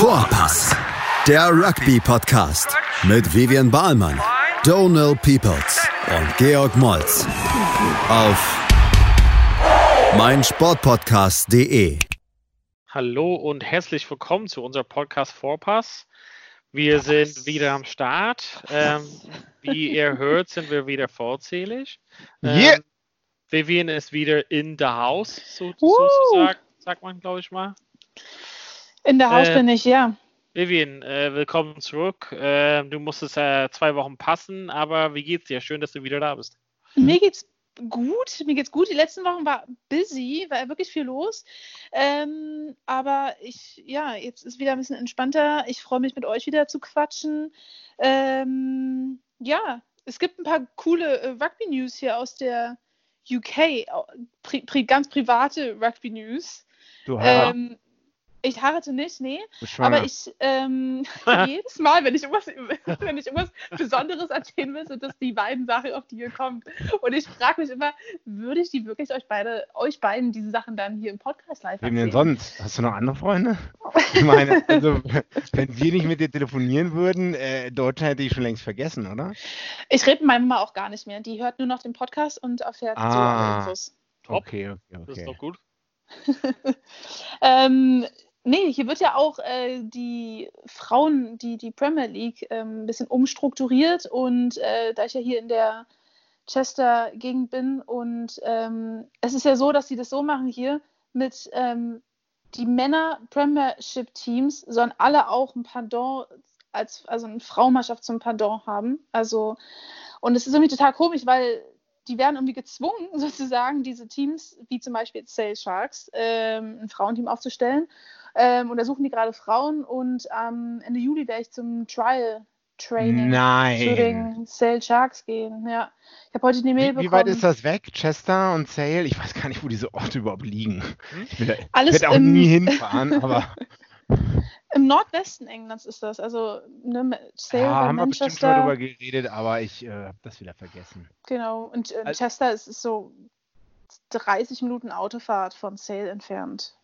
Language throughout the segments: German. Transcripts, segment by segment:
Vorpass, der Rugby-Podcast mit Vivian Bahlmann, Donal Peoples und Georg Moltz auf meinsportpodcast.de. Hallo und herzlich willkommen zu unserem Podcast Vorpass. Wir sind wieder am Start. Ähm, wie ihr hört, sind wir wieder vollzählig. Ähm, Yeah. Vivian ist wieder in the house, so, sozusagen, sagt man, glaube ich mal. In der Haus Äh, bin ich, ja. Vivian, äh, willkommen zurück. Ähm, du musstest äh, zwei Wochen passen, aber wie geht's dir? Schön, dass du wieder da bist. Mir geht's gut. Mir geht's gut. Die letzten Wochen war busy, war wirklich viel los. Ähm, aber ich, ja, jetzt ist wieder ein bisschen entspannter. Ich freue mich, mit euch wieder zu quatschen. Ähm, ja, es gibt ein paar coole äh, Rugby-News hier aus der UK. Pri pri ganz private Rugby-News. Du Harald, Ähm, ich heirate nicht, nee. Aber ich, ähm, jedes Mal, wenn ich, irgendwas, wenn ich irgendwas Besonderes erzählen will, sind das die beiden Sachen, auf die ihr kommt. Und ich frage mich immer, würde ich die wirklich euch beide, euch beiden diese Sachen dann hier im Podcast live Wem denn erzählen? sonst? Hast du noch andere Freunde? Ich meine, also, wenn wir nicht mit dir telefonieren würden, äh, Deutschland hätte ich schon längst vergessen, oder? Ich rede mit meiner Mama auch gar nicht mehr. Die hört nur noch den Podcast und erfährt so Ah. alle Infos. Top. Okay, okay, Das ist okay. doch gut. ähm, nee, hier wird ja auch äh, die Frauen, die, die Premier League ähm, ein bisschen umstrukturiert und äh, da ich ja hier in der Chester-Gegend bin und ähm, es ist ja so, dass sie das so machen hier mit ähm, die Männer-Premiership-Teams sollen alle auch ein Pardon als also eine Frauenmannschaft zum Pardon haben. Also und es ist irgendwie total komisch, weil die werden irgendwie gezwungen, sozusagen, diese Teams, wie zum Beispiel jetzt Sale Sharks, ähm, ein Frauenteam aufzustellen. Ähm, und da suchen die gerade Frauen und am Ende Juli werde ich zum Trial Training zu Nein. den Sale Sharks gehen. Ja. Ich habe heute die Mail Wie, bekommen. wie weit ist das weg? Chester und Sale? Ich weiß gar nicht, wo diese Orte überhaupt liegen. Hm? Ich will da- Alles ich werde auch im- nie hinfahren, aber Im Nordwesten Englands ist das. Also ne, Sale ja, bei haben wir bestimmt schon mal Manchester. drüber geredet, aber ich äh, habe das wieder vergessen. Genau. Und äh, Al- Chester ist, ist so 30 Minuten Autofahrt von Sale entfernt.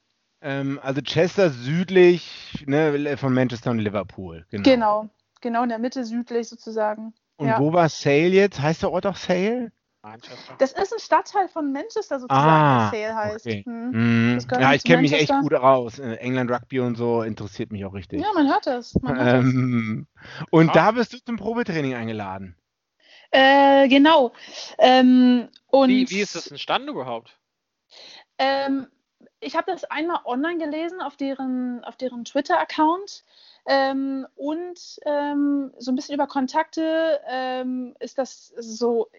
Ähm, also Chester südlich ne, von Manchester und Liverpool. Genau. Genau. Genau in der Mitte südlich sozusagen. Und ja. wo war Sale jetzt? Heißt der Ort auch Sale? Manchester. Das ist ein Stadtteil von Manchester sozusagen, Ah, Sale heißt. okay. Hm. Mhm. Ja, ich kenne mich echt gut raus. Äh, England Rugby und so interessiert mich auch richtig. Ja, man hört das. Man hört das. ähm, und Ah. da bist du zum Probetraining eingeladen. Äh, genau. Ähm, und Wie, wie ist das entstanden überhaupt? Ähm, ich habe das einmal online gelesen auf deren, auf deren Twitter-Account. Ähm, und ähm, so ein bisschen über Kontakte ähm, ist das so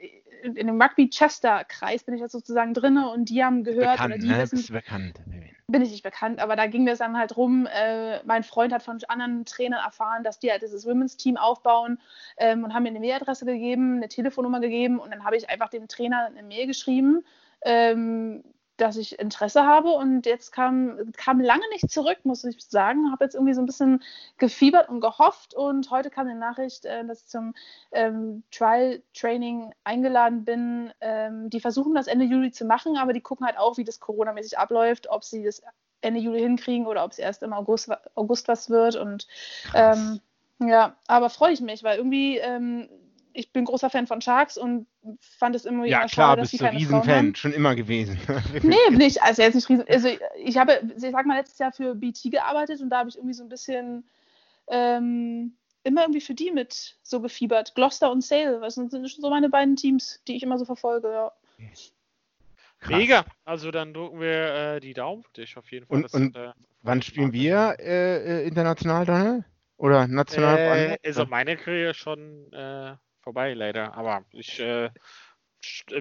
in, in dem Rugby-Chester-Kreis bin ich jetzt sozusagen drin und die haben gehört bekannt, oder die ne? wissen, Bist bekannt. bin ich nicht bekannt, aber da ging es dann halt rum, äh, mein Freund hat von anderen Trainern erfahren, dass die halt dieses Women's Team aufbauen ähm, und haben mir eine Mailadresse gegeben, eine Telefonnummer gegeben und dann habe ich einfach dem Trainer eine Mail geschrieben, ähm, dass ich Interesse habe und jetzt kam, kam lange nicht zurück, muss ich sagen. Habe jetzt irgendwie so ein bisschen gefiebert und gehofft und heute kam eine Nachricht, äh, dass ich zum ähm, Trial Training eingeladen bin. Ähm, die versuchen das Ende Juli zu machen, aber die gucken halt auch, wie das Corona-mäßig abläuft, ob sie das Ende Juli hinkriegen oder ob es erst im August, August was wird. Und ähm, ja, aber freue ich mich, weil irgendwie ähm, ich bin großer Fan von Sharks und fand es immer Ja, wieder klar, schade, dass bist sie du keine Frauen haben. Riesenfan. Schon immer gewesen. Nee, nicht. Also jetzt nicht riesen. Also ich habe, ich sag mal, letztes Jahr für BT gearbeitet und da habe ich irgendwie so ein bisschen ähm, immer irgendwie für die mit so gefiebert. Gloucester und Sale, das sind, sind so meine beiden Teams, die ich immer so verfolge. Ja. Krass. Mega. Also dann drücken wir äh, die Daumen für dich auf jeden Fall. Und- dass, und äh, Wann spielen wir äh, äh, international, Donald? Oder national? äh, also meine Karriere schon äh, vorbei leider. Aber ich äh,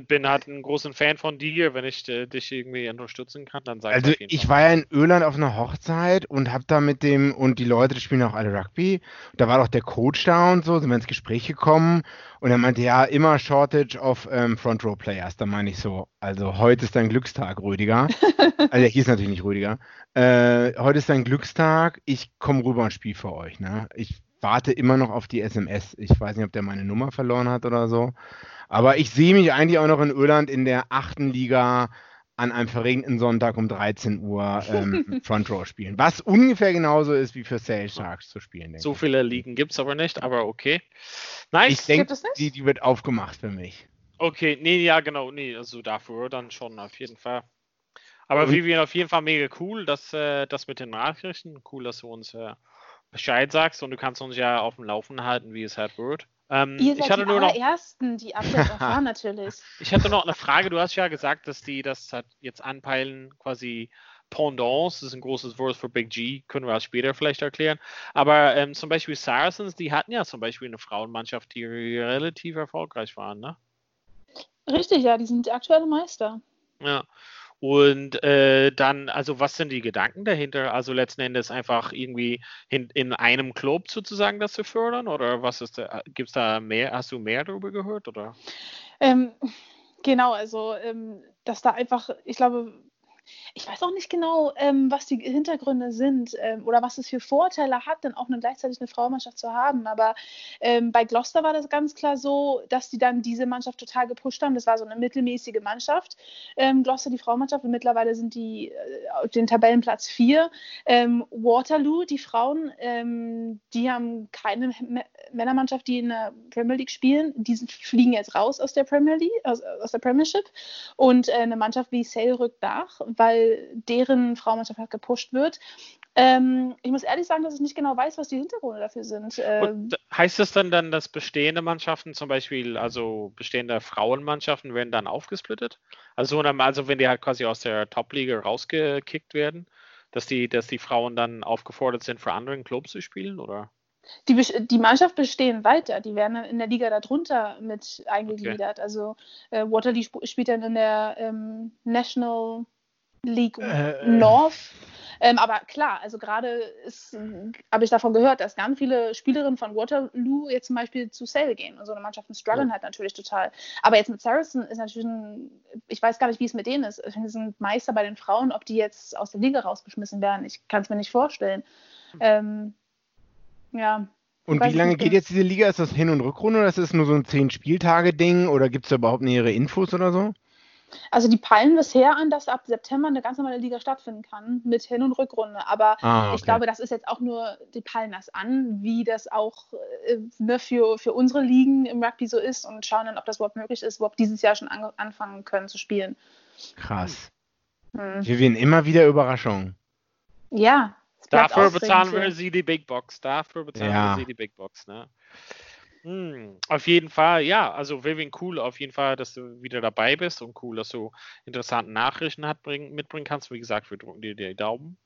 bin halt ein großer Fan von dir. Wenn ich äh, dich irgendwie unterstützen kann, dann sag Also ich war ja in Irland auf einer Hochzeit und hab da mit dem, und die Leute die spielen auch alle Rugby. Da war doch der Coach da und so, sind wir ins Gespräch gekommen und er meinte, ja, immer Shortage of ähm, Front Row Players. Da meine ich so, also heute ist dein Glückstag, Rüdiger. also er hieß natürlich nicht Rüdiger. Äh, heute ist dein Glückstag, ich komme rüber und spiele für euch. Ne? Ich warte immer noch auf die SMS. Ich weiß nicht, ob der meine Nummer verloren hat oder so. Aber ich sehe mich eigentlich auch noch in Irland in der achten Liga an einem verregneten Sonntag um 13 Uhr ähm, Front Row spielen. Was ungefähr genauso ist wie für Sale Sharks zu spielen. So viele Ligen gibt es aber nicht, aber okay. Nice. Ich denke, die, die wird aufgemacht für mich. Okay, nee, ja, genau, nee, also dafür dann schon auf jeden Fall. Aber Vivian, auf jeden Fall mega cool, dass äh, das mit den Nachrichten, cool, dass du uns äh, Bescheid sagst und du kannst uns ja auf dem Laufen halten, wie es halt wird. Ähm, Ihr seid ich hatte die nur allerersten, noch, die Updates erfahren natürlich. Ich hatte noch eine Frage, du hast ja gesagt, dass die das halt jetzt anpeilen, quasi Pendants, das ist ein großes Wort für Big G, können wir auch später vielleicht erklären. Aber ähm, zum Beispiel Saracens, die hatten ja zum Beispiel eine Frauenmannschaft, die relativ erfolgreich waren, ne? Richtig, ja, die sind aktuelle Meister. Ja. Und äh, dann, also was sind die Gedanken dahinter? Also letzten Endes einfach irgendwie in, in einem Club sozusagen das zu fördern? Oder was ist da, gibt es da mehr, hast du mehr darüber gehört? Oder? Ähm, genau, also ähm, dass da einfach, ich glaube, ich weiß auch nicht genau, ähm, was die Hintergründe sind ähm, oder was es für Vorteile hat, dann auch eine, gleichzeitig eine Frauenmannschaft zu haben. Aber ähm, bei Gloucester war das ganz klar so, dass die dann diese Mannschaft total gepusht haben. Das war so eine mittelmäßige Mannschaft. Ähm, Gloucester, die Frauenmannschaft, und mittlerweile sind die äh, auf den Tabellenplatz 4. Ähm, Waterloo, die Frauen, ähm, die haben keine M Männermannschaft, die in der Premier League spielen. Die sind, fliegen jetzt raus aus der Premier League, aus, aus der Premiership. Und äh, eine Mannschaft wie Sale rückt nach weil deren Frauenmannschaft halt gepusht wird. Ähm, ich muss ehrlich sagen, dass ich nicht genau weiß, was die Hintergründe dafür sind. Ähm, heißt das dann, dann, dass bestehende Mannschaften, zum Beispiel, also bestehende Frauenmannschaften, werden dann aufgesplittet? Also, also wenn die halt quasi aus der Top-Liga rausgekickt werden, dass die, dass die Frauen dann aufgefordert sind, für andere Clubs zu spielen, oder? Die, die Mannschaft bestehen weiter, die werden in der Liga darunter mit eingegliedert. Okay. Also äh, Waterloo spielt dann in der ähm, National League äh, North. Ähm, aber klar, also gerade habe ich davon gehört, dass ganz viele Spielerinnen von Waterloo jetzt zum Beispiel zu Sale gehen. Und so eine Mannschaft strugglen ja. halt natürlich total. Aber jetzt mit Saracen ist natürlich ein, ich weiß gar nicht, wie es mit denen ist. Ich finde, sie sind Meister bei den Frauen, ob die jetzt aus der Liga rausgeschmissen werden. Ich kann es mir nicht vorstellen. Ähm, ja. Und wie lange geht jetzt diese Liga? Ist das Hin- und Rückrunde oder ist das nur so ein Zehn-Spieltage-Ding oder gibt es da überhaupt nähere Infos oder so? Also die peilen bisher an, dass ab September eine ganz normale Liga stattfinden kann mit Hin- und Rückrunde. Aber ah, okay. ich glaube, das ist jetzt auch nur, die peilen das an, wie das auch äh, ne, für, für unsere Ligen im Rugby so ist und schauen dann, ob das überhaupt möglich ist, überhaupt dieses Jahr schon an, anfangen können zu spielen. Krass. Hm. Wir werden immer wieder Überraschungen. Ja. Dafür bezahlen wir sie die Big Box. Dafür bezahlen ja. wir sie die Big Box. Ne? Hm, auf jeden Fall, ja. Also Vivian, cool auf jeden Fall, dass du wieder dabei bist und cool, dass du interessante Nachrichten hat, bring, mitbringen kannst. Wie gesagt, wir drücken dir die Daumen.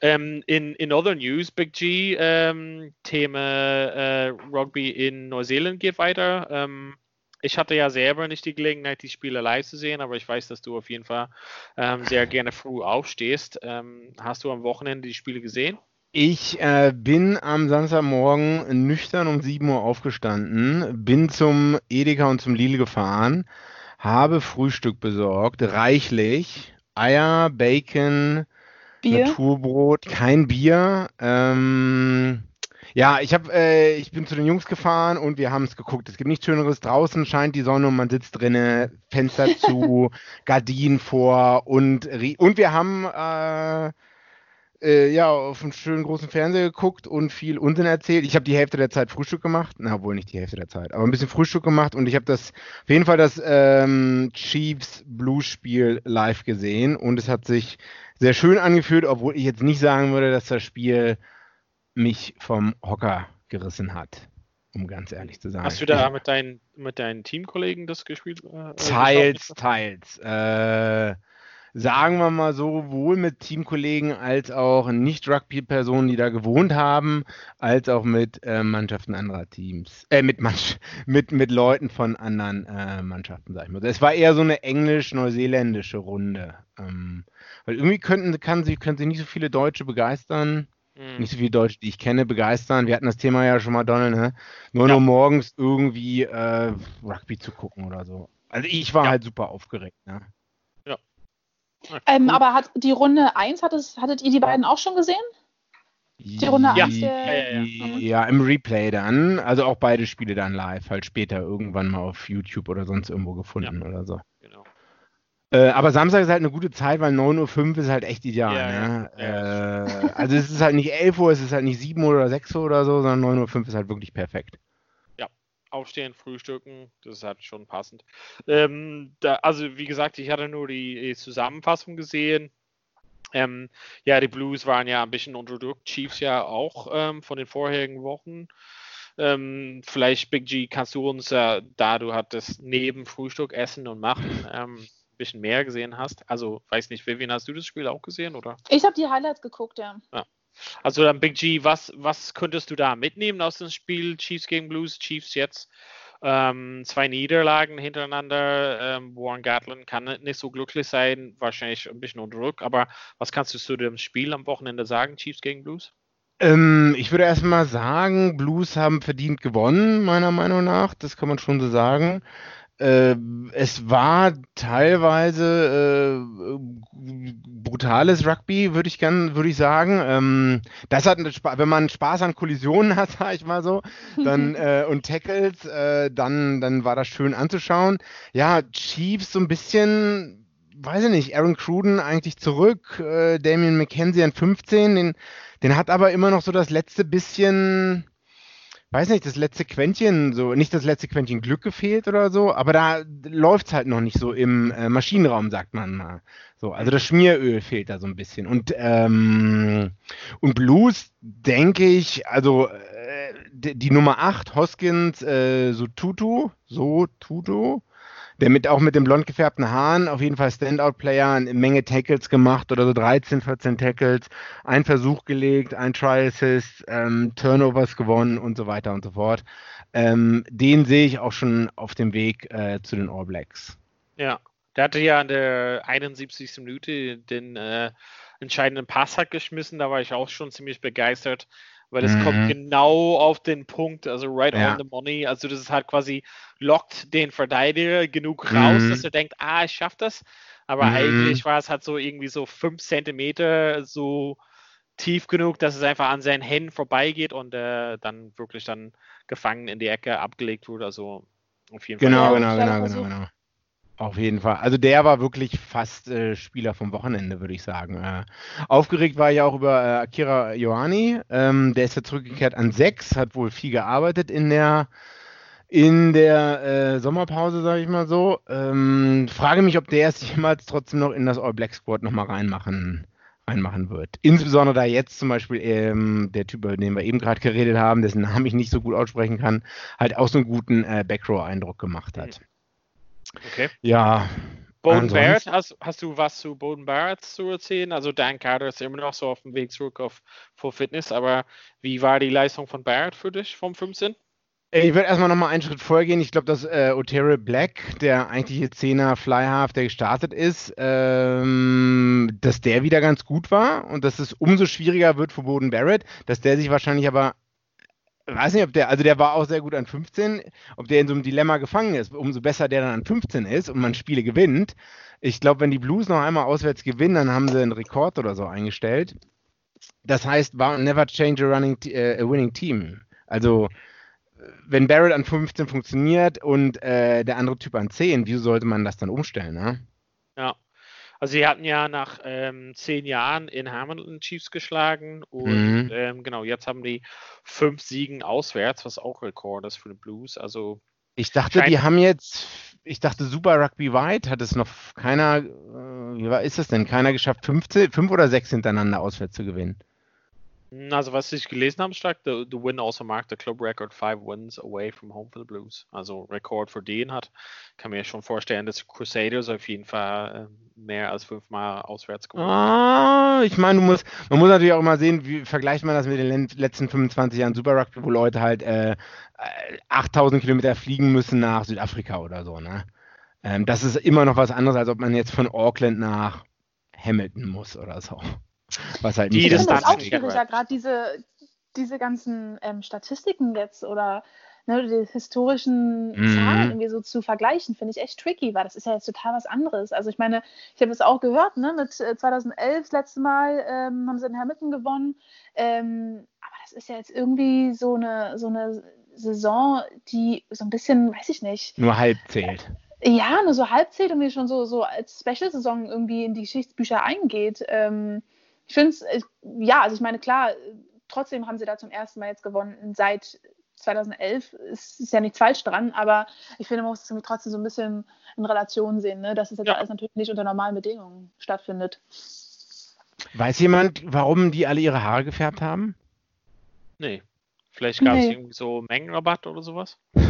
Ähm, in, in other news, Big G, ähm, Thema äh, Rugby in Neuseeland geht weiter. Ähm, ich hatte ja selber nicht die Gelegenheit, die Spiele live zu sehen, aber ich weiß, dass du auf jeden Fall ähm, sehr gerne früh aufstehst. Ähm, hast du am Wochenende die Spiele gesehen? Ich äh, bin am Samstagmorgen nüchtern um 7 Uhr aufgestanden, bin zum Edeka und zum Lidl gefahren, habe Frühstück besorgt, reichlich, Eier, Bacon, Bier? Naturbrot, kein Bier. Ähm, ja, ich habe, äh, ich bin zu den Jungs gefahren und wir haben es geguckt. Es gibt nichts Schöneres. Draußen scheint die Sonne und man sitzt drinnen, Fenster zu, Gardinen vor und und wir haben äh, äh, ja, auf einen schönen großen Fernseher geguckt und viel Unsinn erzählt. Ich habe die Hälfte der Zeit Frühstück gemacht. Na, wohl nicht die Hälfte der Zeit, aber ein bisschen Frühstück gemacht und ich habe das auf jeden Fall das ähm, Chiefs Blues Spiel live gesehen und es hat sich sehr schön angefühlt, obwohl ich jetzt nicht sagen würde, dass das Spiel mich vom Hocker gerissen hat, um ganz ehrlich zu sein. Hast du da mit deinen, mit deinen Teamkollegen das gespielt? Äh, teils, teils. Äh, sagen wir mal so, sowohl mit Teamkollegen als auch Nicht-Rugby-Personen, die da gewohnt haben, als auch mit äh, Mannschaften anderer Teams, äh, mit, mit, mit Leuten von anderen äh, Mannschaften, sag ich mal. Es war eher so eine englisch-neuseeländische Runde. Ähm, weil irgendwie könnten, kann sie, können sich nicht so viele Deutsche begeistern. Mhm. Nicht so viele Deutsche, die ich kenne, begeistern. Wir hatten das Thema ja schon mal, Donald, ne? Nur ja. nur morgens irgendwie äh, Rugby zu gucken oder so. Also ich war ja. halt super aufgeregt, ne? Ähm, aber hat die Runde 1, hat es, hattet ihr die beiden auch schon gesehen? Die Runde ja. 1? Ja, ja, ja, ja, im Replay dann. Also auch beide Spiele dann live, halt später irgendwann mal auf YouTube oder sonst irgendwo gefunden oder so. Genau. Äh, aber Samstag ist halt eine gute Zeit, weil 9.05 Uhr ist halt echt ideal. Ne? Äh, also es ist halt nicht 11 Uhr, es ist halt nicht 7 Uhr oder 6 Uhr oder so, sondern 9.05 Uhr ist halt wirklich perfekt. Aufstehen, frühstücken, das ist halt schon passend. Ähm, da, also wie gesagt, ich hatte nur die, die Zusammenfassung gesehen. Ähm, ja, die Blues waren ja ein bisschen unter Druck, Chiefs ja auch ähm, von den vorherigen Wochen. Ähm, vielleicht, Big G, kannst du uns, äh, da du hattest neben Frühstück essen und machen, ähm, bisschen mehr gesehen hast. Also, weiß nicht, Vivian, hast du das Spiel auch gesehen, oder? Ich habe die Highlights geguckt, ja. ja. Also dann Big G, was, was könntest du da mitnehmen aus dem Spiel Chiefs gegen Blues? Chiefs jetzt ähm, zwei Niederlagen hintereinander. Ähm, Warren Gatlin kann nicht so glücklich sein, wahrscheinlich ein bisschen unter Druck. Aber was kannst du zu dem Spiel am Wochenende sagen, Chiefs gegen Blues? Ähm, ich würde erstmal sagen, Blues haben verdient gewonnen, meiner Meinung nach. Das kann man schon so sagen. Äh, es war teilweise äh, brutales Rugby, würde ich gern, würde ich sagen. Ähm, das hat, wenn man Spaß an Kollisionen hat, sag ich mal so, dann äh, und Tackles, äh, dann, dann war das schön anzuschauen. Ja, Chiefs so ein bisschen, weiß ich nicht, Aaron Cruden eigentlich zurück, äh, Damien McKenzie an 15, den, den hat aber immer noch so das letzte bisschen weiß nicht, das letzte Quäntchen, so nicht das letzte Quäntchen Glück gefehlt oder so, aber da läuft es halt noch nicht so im äh, Maschinenraum, sagt man mal. So, also das Schmieröl fehlt da so ein bisschen. Und, ähm, und Blues, denke ich, also äh, die, die, Nummer 8, Hoskins, äh, so Tutu, so Tutu, der mit auch mit dem blond gefärbten Haaren auf jeden Fall Standout-Player, eine Menge Tackles gemacht oder so 13, 14 Tackles, ein Versuch gelegt, ein Try Assist, ähm, Turnovers gewonnen und so weiter und so fort. Ähm, den sehe ich auch schon auf dem Weg äh, zu den All Blacks. Ja, der hatte ja in der 71. Minute den äh, entscheidenden Pass hat geschmissen, da war ich auch schon ziemlich begeistert weil es mhm. kommt genau auf den Punkt, also right ja. on the money. Also das ist halt quasi lockt den Verteidiger genug raus, mhm. dass er denkt, ah, ich schaff das. Aber mhm. eigentlich war es halt so irgendwie so fünf Zentimeter so tief genug, dass es einfach an seinen Händen vorbeigeht und äh, dann wirklich dann gefangen in die Ecke abgelegt wurde. Also auf jeden genau, Fall. Genau, genau, genau, genau. Auf jeden Fall. Also der war wirklich fast äh, Spieler vom Wochenende, würde ich sagen. Äh, aufgeregt war ich auch über äh, Akira Ioani. Ähm, der ist ja zurückgekehrt an sechs, hat wohl viel gearbeitet in der in der äh, Sommerpause, sage ich mal so. Ähm, frage mich, ob der es jemals trotzdem noch in das All Black Squad nochmal reinmachen, reinmachen wird. Insbesondere da jetzt zum Beispiel ähm, der Typ, über den wir eben gerade geredet haben, dessen Namen ich nicht so gut aussprechen kann, halt auch so einen guten äh, Backrow-Eindruck gemacht hat. Mhm. Okay. Ja. Bowden Barrett, hast, hast du was zu Bowden Barrett zu erzählen? Also Dan Carter ist immer noch so auf dem Weg zurück auf Full Fitness, aber wie war die Leistung von Barrett für dich vom 15? Ich würde erstmal nochmal einen Schritt vorgehen. Ich glaube, dass äh, Otero Black, der eigentliche Zehner Flyhalf, der gestartet ist, ähm, dass der wieder ganz gut war und dass es umso schwieriger wird für Boden Barrett, dass der sich wahrscheinlich aber weiß nicht, ob der, also der war auch sehr gut an 15, ob der in so einem Dilemma gefangen ist, umso besser der dann an 15 ist und man Spiele gewinnt. Ich glaube, wenn die Blues noch einmal auswärts gewinnen, dann haben sie einen Rekord oder so eingestellt. Das heißt, never change a, running, uh, a winning team. Also, wenn Barrett an 15 funktioniert und äh, der andere Typ an 10, wieso sollte man das dann umstellen? Ne? Ja. Also sie hatten ja nach ähm, zehn Jahren in Hamilton Chiefs geschlagen und mhm. ähm, genau, jetzt haben die fünf Siegen auswärts, was auch Rekord ist für die Blues. Also ich dachte, die haben jetzt, ich dachte, Super Rugby White hat es noch keiner, äh, wie war, ist das denn? Keiner geschafft, 15, fünf oder sechs hintereinander auswärts zu gewinnen. Also was ich gelesen habe, stark, the, the win also marked the club record five wins away from home for the Blues. Also Rekord für den hat. Kann mir schon vorstellen, dass Crusaders auf jeden Fall äh, mehr als fünfmal auswärts gewonnen Ah, ich meine, du musst, man muss natürlich auch immer sehen, wie vergleicht man das mit den letzten 25 Jahren Super Rugby, wo Leute halt äh, 8000 Kilometer fliegen müssen nach Südafrika oder so, ne? Ähm, das ist immer noch was anderes, als ob man jetzt von Auckland nach Hamilton muss oder so. Was halt die Distanz ist auch schwieriger, gerade diese, diese ganzen ähm, Statistiken jetzt oder ne, die historischen mhm. Zahlen irgendwie so zu vergleichen, finde ich echt tricky, weil das ist ja jetzt total was anderes. Also ich meine, ich habe es auch gehört, ne, mit 2011 äh, das letzte Mal ähm, haben sie in Hamilton gewonnen, ähm, aber das ist ja jetzt irgendwie so eine, so eine Saison, die so ein bisschen, weiß ich nicht. Nur halb zählt. Ja, nur so halbzählt und wie schon so, so als Special-Saison irgendwie in die Geschichtsbücher eingeht. Ähm, ich finde es, ja, also ich meine, klar, trotzdem haben sie da zum ersten Mal jetzt gewonnen seit 2011. Ist, ist ja nichts falsch dran, aber ich finde, man muss es trotzdem so ein bisschen in Relation sehen, ne? dass es jetzt ja. alles natürlich nicht unter normalen Bedingungen stattfindet. Weiß jemand, warum die alle ihre Haare gefärbt haben? Nee. Vielleicht gab es nee. irgendwie so Mengenrabatt oder sowas?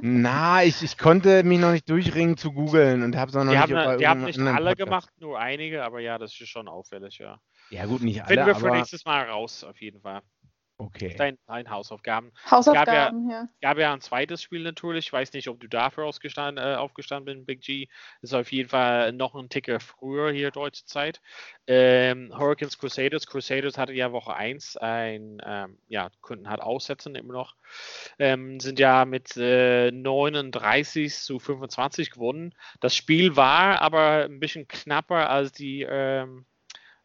Na, ich, ich konnte mich noch nicht durchringen zu googeln und habe es noch die nicht haben, Die haben nicht alle Podcast. gemacht, nur einige, aber ja, das ist schon auffällig, ja. Ja, gut, nicht alle. Finden wir für nächstes Mal raus, auf jeden Fall. Okay. Dein, dein Hausaufgaben. Hausaufgaben, es gab ja, ja. gab ja ein zweites Spiel natürlich. Ich weiß nicht, ob du dafür ausgestanden, äh, aufgestanden bist, Big G. Ist auf jeden Fall noch ein Ticker früher hier deutsche Zeit. Ähm, Hurricanes Crusaders. Crusaders hatte ja Woche 1 ein, ähm, ja, könnten halt aussetzen immer noch. Ähm, sind ja mit äh, 39 zu 25 gewonnen. Das Spiel war aber ein bisschen knapper als die, ähm,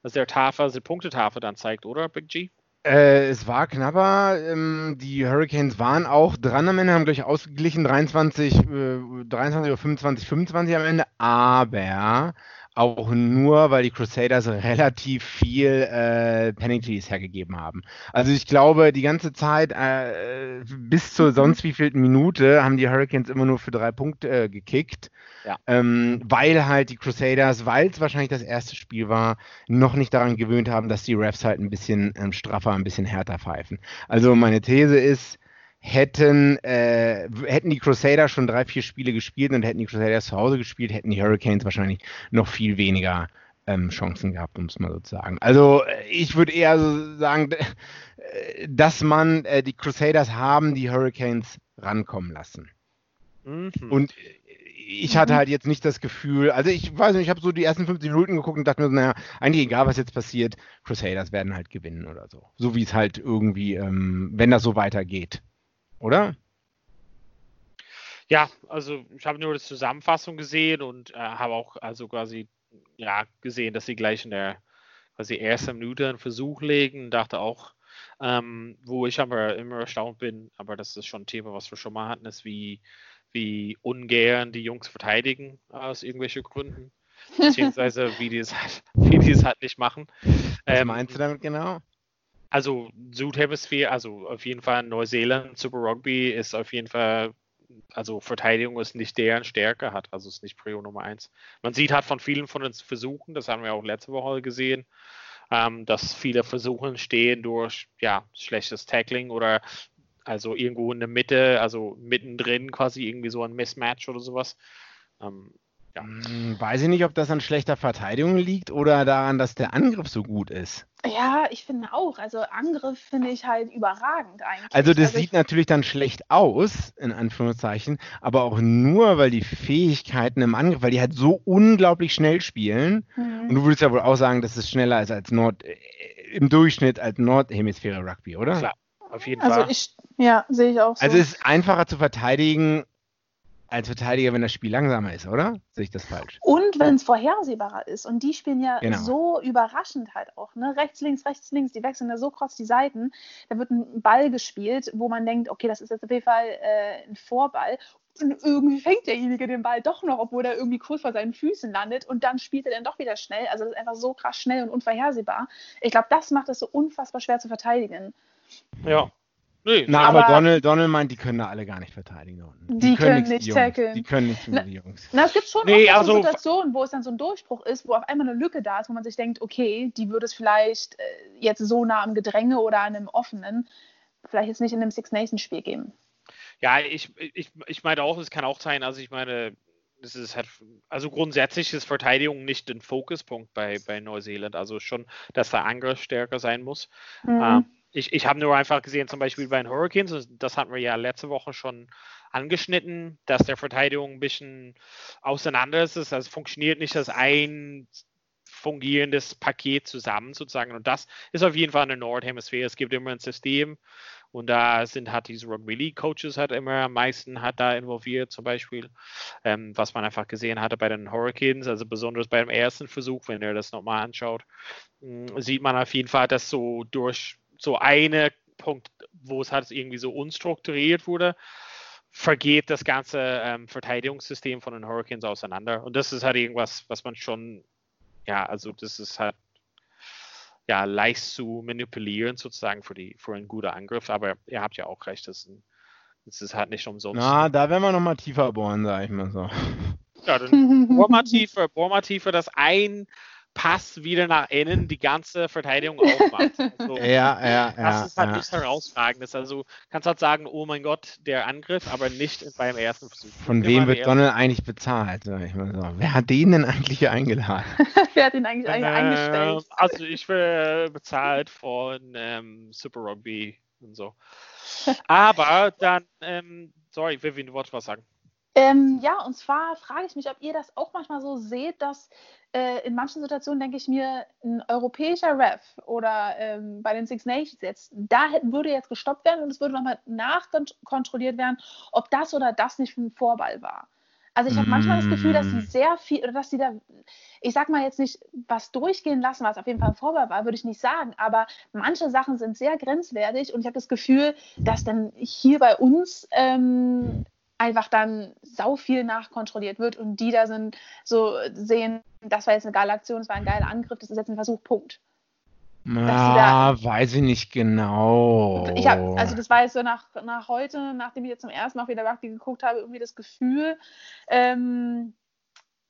als der Tafel, also die Punktetafel dann zeigt, oder, Big G? Äh, es war knapper. Ähm, die Hurricanes waren auch dran am Ende, haben gleich ausgeglichen, 23, äh, 23 oder 25, 25 am Ende. Aber auch nur, weil die Crusaders relativ viel äh, Penalties hergegeben haben. Also ich glaube, die ganze Zeit äh, bis zur mhm. sonst wievielten Minute haben die Hurricanes immer nur für drei Punkte äh, gekickt. Ja. Ähm, weil halt die Crusaders, weil es wahrscheinlich das erste Spiel war, noch nicht daran gewöhnt haben, dass die Refs halt ein bisschen ähm, straffer, ein bisschen härter pfeifen. Also meine These ist, hätten, äh, hätten die Crusaders schon drei, vier Spiele gespielt und hätten die Crusaders zu Hause gespielt, hätten die Hurricanes wahrscheinlich noch viel weniger ähm, Chancen gehabt, um es mal so zu sagen. Also äh, ich würde eher so sagen, äh, dass man äh, die Crusaders haben die Hurricanes rankommen lassen. Mhm. Und ich hatte halt jetzt nicht das Gefühl, also ich weiß nicht, ich habe so die ersten 50 Minuten geguckt und dachte mir naja, eigentlich egal, was jetzt passiert, Crusaders werden halt gewinnen oder so. So wie es halt irgendwie, ähm, wenn das so weitergeht oder? Ja, also ich habe nur die Zusammenfassung gesehen und äh, habe auch also quasi ja gesehen, dass sie gleich in der quasi ersten Minute einen Versuch legen. Dachte auch, ähm, wo ich aber immer erstaunt bin, aber das ist schon ein Thema, was wir schon mal hatten, ist wie wie ungern die Jungs verteidigen aus irgendwelchen Gründen, beziehungsweise wie die es halt, wie die es halt nicht machen. Was ähm, meinst du damit genau? Also Südhemisphäre, also auf jeden Fall Neuseeland, Super Rugby ist auf jeden Fall, also Verteidigung ist nicht deren Stärke hat, also ist nicht Prio Nummer eins. Man sieht halt von vielen von den Versuchen, das haben wir auch letzte Woche gesehen, ähm, dass viele Versuche entstehen durch ja, schlechtes Tackling oder also irgendwo in der Mitte, also mittendrin quasi irgendwie so ein Mismatch oder sowas. Ähm, ja. Hm, weiß ich nicht, ob das an schlechter Verteidigung liegt oder daran, dass der Angriff so gut ist. Ja, ich finde auch. Also Angriff finde ich halt überragend eigentlich. Also das also sieht natürlich dann schlecht aus, in Anführungszeichen, aber auch nur, weil die Fähigkeiten im Angriff, weil die halt so unglaublich schnell spielen. Mhm. Und du würdest ja wohl auch sagen, dass es schneller ist als Nord, äh, im Durchschnitt als Nordhemisphäre Rugby, oder? Klar, auf jeden also Fall. Ich, ja, sehe ich auch so. Also es ist einfacher zu verteidigen als Verteidiger, wenn das Spiel langsamer ist, oder? Sehe ich das falsch? Und wenn es vorhersehbarer ist. Und die spielen ja genau. so überraschend halt auch. Ne? Rechts, links, rechts, links. Die wechseln ja so kurz die Seiten. Da wird ein Ball gespielt, wo man denkt, okay, das ist jetzt auf jeden Fall äh, ein Vorball. Und irgendwie fängt derjenige den Ball doch noch, obwohl er irgendwie kurz vor seinen Füßen landet. Und dann spielt er dann doch wieder schnell. Also das ist einfach so krass schnell und unvorhersehbar. Ich glaube, das macht es so unfassbar schwer zu verteidigen. Ja, Nee, Na, aber, aber Donald, Donald meint, die können da alle gar nicht verteidigen. Die, die, können, können nicht tackeln. Die können nicht na, die Jungs. Na, es gibt schon nee, auch also, Situationen, wo es dann so ein Durchbruch ist, wo auf einmal eine Lücke da ist, wo man sich denkt, okay, die würde es vielleicht äh, jetzt so nah am Gedränge oder an einem offenen, vielleicht jetzt nicht in einem Six Nations Spiel geben. Ja, ich, ich, ich meine auch, es kann auch sein, also ich meine, das ist halt, also grundsätzlich ist Verteidigung nicht ein Fokuspunkt bei, bei Neuseeland. Also schon, dass der Angriff stärker sein muss. Mhm. Ähm, ich, ich habe nur einfach gesehen, zum Beispiel bei den Hurricanes, das hatten wir ja letzte Woche schon angeschnitten, dass der Verteidigung ein bisschen auseinander ist. Also es funktioniert nicht als ein fungierendes Paket zusammen sozusagen. Und das ist auf jeden Fall eine Nordhemisphäre. Es gibt immer ein System und da sind halt diese Rugby League Coaches halt immer am meisten hat da involviert zum Beispiel, ähm, was man einfach gesehen hatte bei den Hurricanes, also besonders beim ersten Versuch, wenn ihr das nochmal anschaut, hm, sieht man auf jeden Fall, dass so durch so eine Punkt, wo es halt irgendwie so unstrukturiert wurde, vergeht das ganze ähm, Verteidigungssystem von den Hurricanes auseinander. Und das ist halt irgendwas, was man schon, ja, also das ist halt ja leicht zu manipulieren sozusagen für die für einen guten Angriff. Aber ihr habt ja auch recht, das ist, das halt nicht umsonst. Na, da werden wir noch mal tiefer bohren, sag ich mal so. Ja, dann bohr mal tiefer, bohr mal tiefer, dass ein Pass wieder nach innen die ganze Verteidigung aufmacht. Also, ja, ja, das ja. ist halt ja. nichts Herausragendes. Also kannst halt sagen, oh mein Gott, der Angriff, aber nicht beim ersten Versuch. Von Immer wem wird Donald eigentlich bezahlt? So. Wer hat den denn eigentlich hier eingeladen? Wer hat ihn eigentlich Ähm, eingestellt? Also ich werde bezahlt von ähm, Super Rugby und so. Aber dann, ähm, sorry, Vivian, du wolltest was sagen. Ähm, ja, und zwar frage ich mich, ob ihr das auch manchmal so seht, dass äh, in manchen Situationen denke ich mir, ein europäischer Ref oder ähm, bei den Six Nations jetzt, da hätte, würde jetzt gestoppt werden und es würde nochmal nachkontrolliert werden, ob das oder das nicht ein Vorball war. Also ich habe manchmal das Gefühl, dass sie Mm. sehr viel, oder dass sie da, ich sag mal jetzt nicht was durchgehen lassen, was auf jeden Fall ein Vorball war, würde ich nicht sagen, aber manche Sachen sind sehr grenzwertig und ich habe das Gefühl, dass dann hier bei uns ähm, einfach dann sau viel nachkontrolliert wird und die da sind, so sehen, das war jetzt eine geile Aktion, das war ein geiler Angriff, das ist jetzt ein Versuch, Punkt. Ah, weiß ich nicht genau. Ich habe, also das war jetzt so nach, nach heute, nachdem ich jetzt zum ersten Mal wieder Rugby geguckt habe, irgendwie das Gefühl, ähm,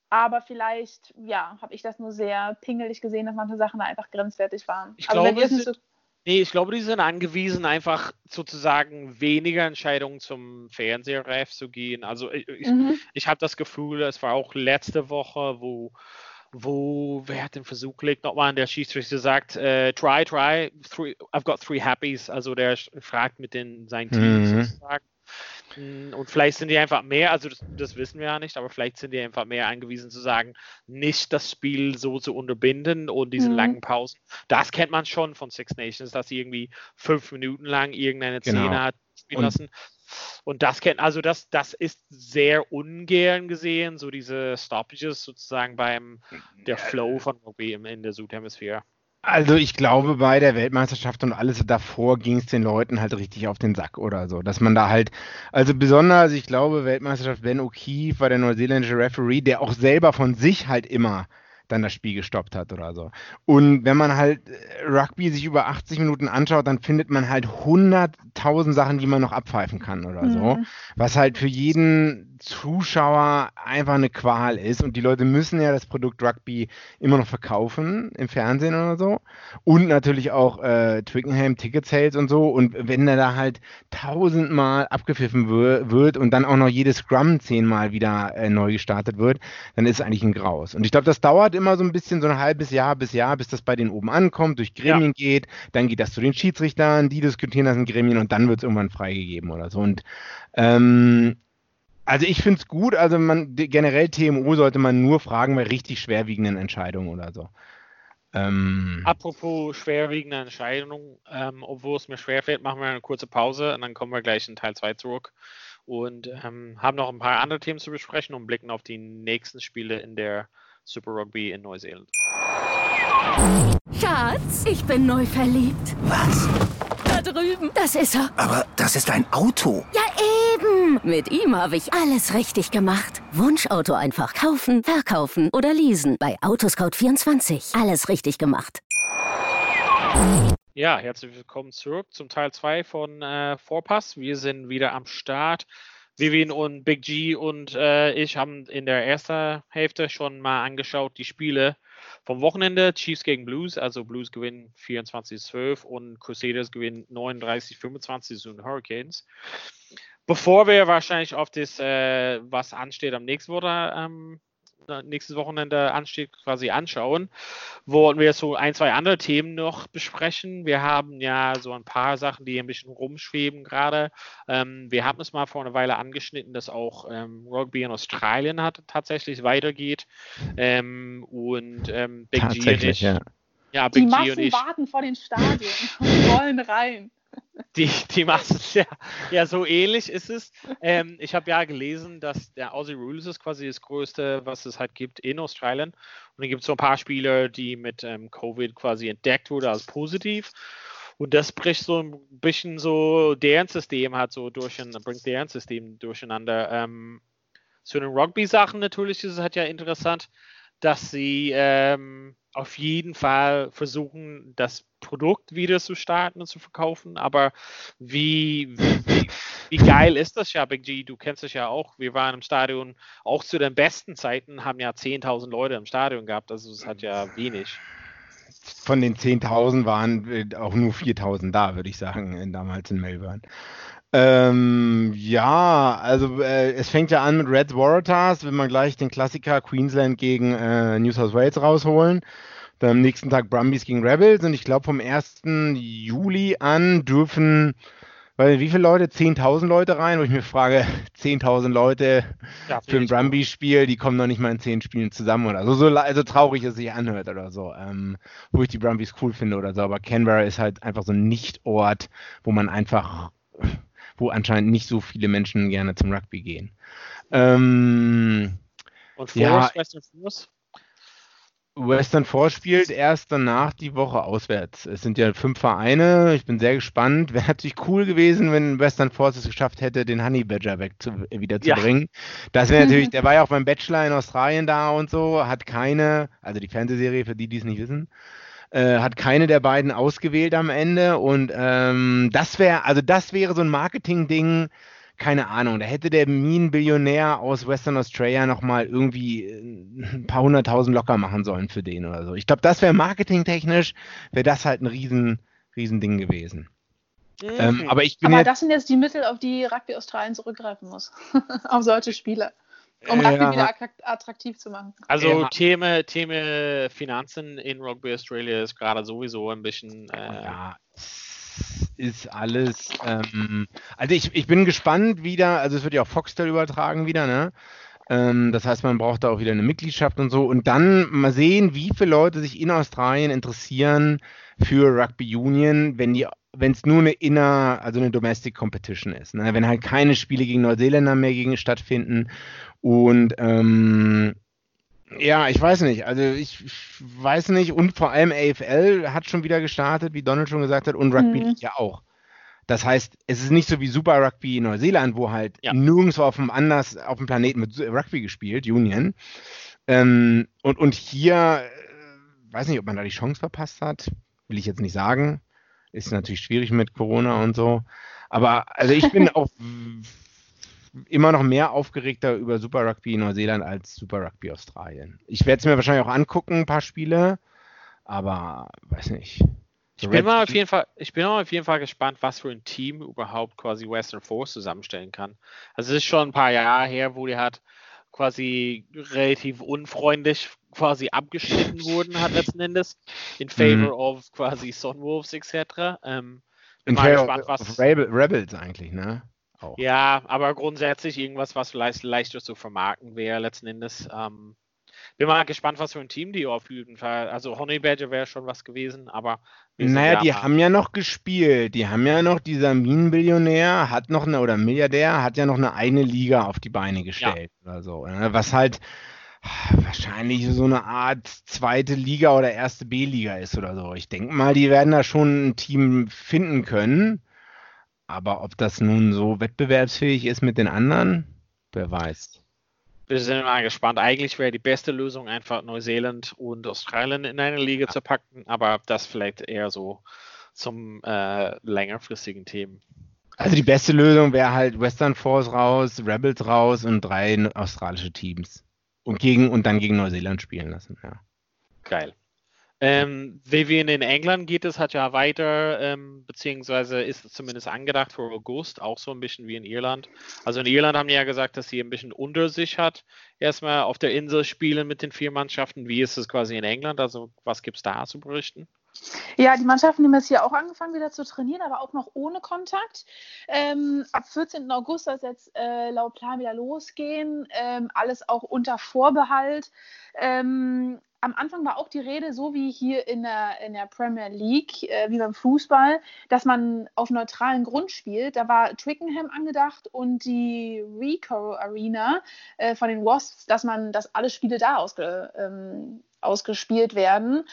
aber vielleicht, ja, habe ich das nur sehr pingelig gesehen, dass manche Sachen da einfach grenzwertig waren. Ich aber wenn glaube, ihr es es nicht so, Nee, ich glaube, die sind angewiesen, einfach sozusagen weniger Entscheidungen zum Fernsehref zu gehen. Also ich, ich, mhm. ich habe das Gefühl, es war auch letzte Woche, wo, wo wer hat den Versuch gelegt, nochmal an der Schiedsrichter sagt, äh, try, try, three, I've got three happies. Also der fragt mit den seinen Teams Mhm. sozusagen. Und vielleicht sind die einfach mehr, also das, das wissen wir ja nicht, aber vielleicht sind die einfach mehr angewiesen zu sagen, nicht das Spiel so zu unterbinden und diese Mhm. langen Pausen. Das kennt man schon von Six Nations, dass sie irgendwie fünf Minuten lang irgendeine Genau. Szene hat spielen Und- lassen. Und das kennt, also das, das ist sehr ungern gesehen, so diese Stoppages sozusagen beim der Flow von Rugby im- in der Südhemisphäre. Also ich glaube, bei der Weltmeisterschaft und alles davor ging es den Leuten halt richtig auf den Sack oder so. Dass man da halt, also besonders, ich glaube, Weltmeisterschaft Ben O'Keefe war der neuseeländische Referee, der auch selber von sich halt immer dann das Spiel gestoppt hat oder so. Und wenn man halt äh, Rugby sich über 80 Minuten anschaut, dann findet man halt 100.000 Sachen, die man noch abpfeifen kann oder so. Mhm. Was halt für jeden Zuschauer einfach eine Qual ist. Und die Leute müssen ja das Produkt Rugby immer noch verkaufen im Fernsehen oder so. Und natürlich auch äh, Twickenham Ticket Sales und so. Und wenn der da halt tausendmal abgepfiffen wird und dann auch noch jedes Scrum zehnmal wieder äh, neu gestartet wird, dann ist es eigentlich ein Graus. Und ich glaube, das dauert immer so ein bisschen, so ein halbes Jahr bis Jahr, bis das bei denen oben ankommt, durch Gremien geht. Dann geht das zu den Schiedsrichtern, die diskutieren das in Gremien und dann wird es irgendwann freigegeben oder so. Und ähm, also ich finde es gut, also man generell TMO sollte man nur fragen bei richtig schwerwiegenden Entscheidungen oder so. Ähm, Apropos schwerwiegende Entscheidungen, ähm, obwohl es mir schwerfällt, machen wir eine kurze Pause und dann kommen wir gleich in Teil 2 zurück und ähm, haben noch ein paar andere Themen zu besprechen und blicken auf die nächsten Spiele in der Super Rugby in Neuseeland. Schatz, ich bin neu verliebt. Was? Da drüben. Das ist er. Aber das ist ein Auto. Ja, eben. Mit ihm habe ich alles richtig gemacht. Wunschauto einfach kaufen, verkaufen oder leasen. Bei Autoscout24. Alles richtig gemacht. Ja, herzlich willkommen zurück zum Teil 2 von äh, Vorpass. Wir sind wieder am Start. Vivian und Big G und äh, ich haben in der ersten Hälfte schon mal angeschaut die Spiele vom Wochenende. Chiefs gegen Blues, also Blues gewinnen 24-12 und Crusaders gewinnen 39-25 zu den Hurricanes. Bevor wir wahrscheinlich auf das, äh, was ansteht am nächsten Woche, ähm, nächstes Wochenende ansteht, quasi anschauen, wollten wir so ein, zwei andere Themen noch besprechen. Wir haben ja so ein paar Sachen, die ein bisschen rumschweben gerade. Ähm, wir haben es mal vor einer Weile angeschnitten, dass auch ähm, Rugby in Australien hat, tatsächlich weitergeht. Ähm, und ähm, Big G und tatsächlich, ich, ja. ja, Die Big G und Massen ich, warten vor den Stadien und wollen rein. Die, die Massen, ja, ja, so ähnlich ist es. Ähm, ich habe ja gelesen, dass der Aussie Rules ist quasi das Größte, was es halt gibt in Australien. Und dann gibt es so ein paar Spieler, die mit ähm, Covid quasi entdeckt wurde als positiv. Und das bricht so ein bisschen so deren System hat so durch, bringt deren System durcheinander. Ähm, zu den Rugby-Sachen natürlich ist es halt ja interessant, dass sie ähm, auf jeden Fall versuchen, das Produkt wieder zu starten und zu verkaufen. Aber wie, wie, wie, geil ist das ja, Big G? Du kennst es ja auch. Wir waren im Stadion, auch zu den besten Zeiten, haben ja 10.000 Leute im Stadion gehabt. Also es hat ja wenig von den 10.000 waren äh, auch nur 4.000 da, würde ich sagen, damals in Melbourne. Ähm, ja, also äh, es fängt ja an mit Red Waratahs, wenn man gleich den Klassiker Queensland gegen äh, New South Wales rausholen. Dann am nächsten Tag Brumbies gegen Rebels und ich glaube vom 1. Juli an dürfen weil wie viele Leute? 10.000 Leute rein, wo ich mir frage, 10.000 Leute ja, für ein Brumby-Spiel, die kommen noch nicht mal in 10 Spielen zusammen oder so. so also traurig es sich anhört oder so. Ähm, wo ich die Brumbies cool finde oder so. Aber Canberra ist halt einfach so ein Nicht-Ort, wo man einfach, wo anscheinend nicht so viele Menschen gerne zum Rugby gehen. Ähm, Und Force, ja, Western Force? Western Force spielt erst danach die Woche auswärts. Es sind ja fünf Vereine. Ich bin sehr gespannt. Wäre natürlich cool gewesen, wenn Western Force es geschafft hätte, den Honey Badger weg zu, wieder zu ja. bringen. Das wäre natürlich, der war ja auch beim Bachelor in Australien da und so, hat keine, also die Fernsehserie für die, die es nicht wissen, äh, hat keine der beiden ausgewählt am Ende. Und ähm, das wäre, also das wäre so ein Marketing-Ding keine Ahnung, da hätte der Minenbillionär aus Western Australia nochmal irgendwie äh, ein paar hunderttausend locker machen sollen für den oder so. Ich glaube, das wäre marketingtechnisch, wäre das halt ein riesen, riesen Ding gewesen. Mhm. Ähm, aber ich bin aber jetzt, das sind jetzt die Mittel, auf die Rugby Australien zurückgreifen muss. auf solche Spiele. Um Rugby ja. wieder attraktiv zu machen. Also ja. Thema, Thema Finanzen in Rugby Australia ist gerade sowieso ein bisschen. Äh, ja, ist alles. Ähm, also ich, ich bin gespannt wieder, also es wird ja auch Foxtel übertragen wieder, ne? Ähm, das heißt, man braucht da auch wieder eine Mitgliedschaft und so. Und dann mal sehen, wie viele Leute sich in Australien interessieren für Rugby Union, wenn die wenn es nur eine inner, also eine Domestic Competition ist. Ne? Wenn halt keine Spiele gegen Neuseeländer mehr gegen stattfinden. Und ähm, ja, ich weiß nicht. Also ich, ich, weiß nicht. Und vor allem AFL hat schon wieder gestartet, wie Donald schon gesagt hat, und Rugby mhm. ja auch. Das heißt, es ist nicht so wie Super Rugby in Neuseeland, wo halt ja. nirgendwo auf dem anders auf dem Planeten mit Rugby gespielt, Union. Ähm, und, und hier, äh, weiß nicht, ob man da die Chance verpasst hat, will ich jetzt nicht sagen. Ist natürlich schwierig mit Corona und so. Aber also ich bin auch immer noch mehr aufgeregter über Super Rugby in Neuseeland als Super Rugby Australien. Ich werde es mir wahrscheinlich auch angucken, ein paar Spiele, aber weiß nicht. Ich bin, mal auf jeden Fall, ich bin mal auf jeden Fall gespannt, was für ein Team überhaupt quasi Western Force zusammenstellen kann. Also es ist schon ein paar Jahre her, wo die hat quasi relativ unfreundlich quasi abgeschnitten wurden hat letzten Endes in favor mhm. of quasi Sunwolves etc. Ähm, in favor gespannt, was Rebels eigentlich, ne? Auch. Ja, aber grundsätzlich irgendwas, was vielleicht leichter zu vermarkten wäre letzten Endes. Ähm, bin mal gespannt, was für ein Team die auf jeden Fall. Also Honey Badger wäre schon was gewesen, aber. Naja, die haben ja noch gespielt. Die haben ja noch, dieser Minenbillionär hat noch eine, oder Milliardär hat ja noch eine eigene Liga auf die Beine gestellt ja. oder so. Ne? Was halt wahrscheinlich so eine Art zweite Liga oder erste B-Liga ist oder so. Ich denke mal, die werden da schon ein Team finden können. Aber ob das nun so wettbewerbsfähig ist mit den anderen, wer weiß. Wir sind mal gespannt. Eigentlich wäre die beste Lösung einfach Neuseeland und Australien in eine Liga zu packen, aber das vielleicht eher so zum äh, längerfristigen Themen. Also die beste Lösung wäre halt Western Force raus, Rebels raus und drei australische Teams. Und gegen und dann gegen Neuseeland spielen lassen, ja. Geil. Ähm, Vivian in England geht es halt ja weiter, ähm, beziehungsweise ist es zumindest angedacht für August, auch so ein bisschen wie in Irland. Also in Irland haben die ja gesagt, dass sie ein bisschen unter sich hat. Erstmal auf der Insel spielen mit den vier Mannschaften. Wie ist es quasi in England? Also was gibt es da zu berichten? Ja, die Mannschaften haben jetzt hier auch angefangen wieder zu trainieren, aber auch noch ohne Kontakt. Ähm, ab 14. August soll es jetzt äh, laut Plan wieder losgehen. Ähm, alles auch unter Vorbehalt. Ähm, am Anfang war auch die Rede, so wie hier in der, in der Premier League, äh, wie beim Fußball, dass man auf neutralen Grund spielt. Da war Twickenham angedacht und die Rico Arena äh, von den Wasps, dass man, dass alle Spiele da ausge, ähm, ausgespielt werden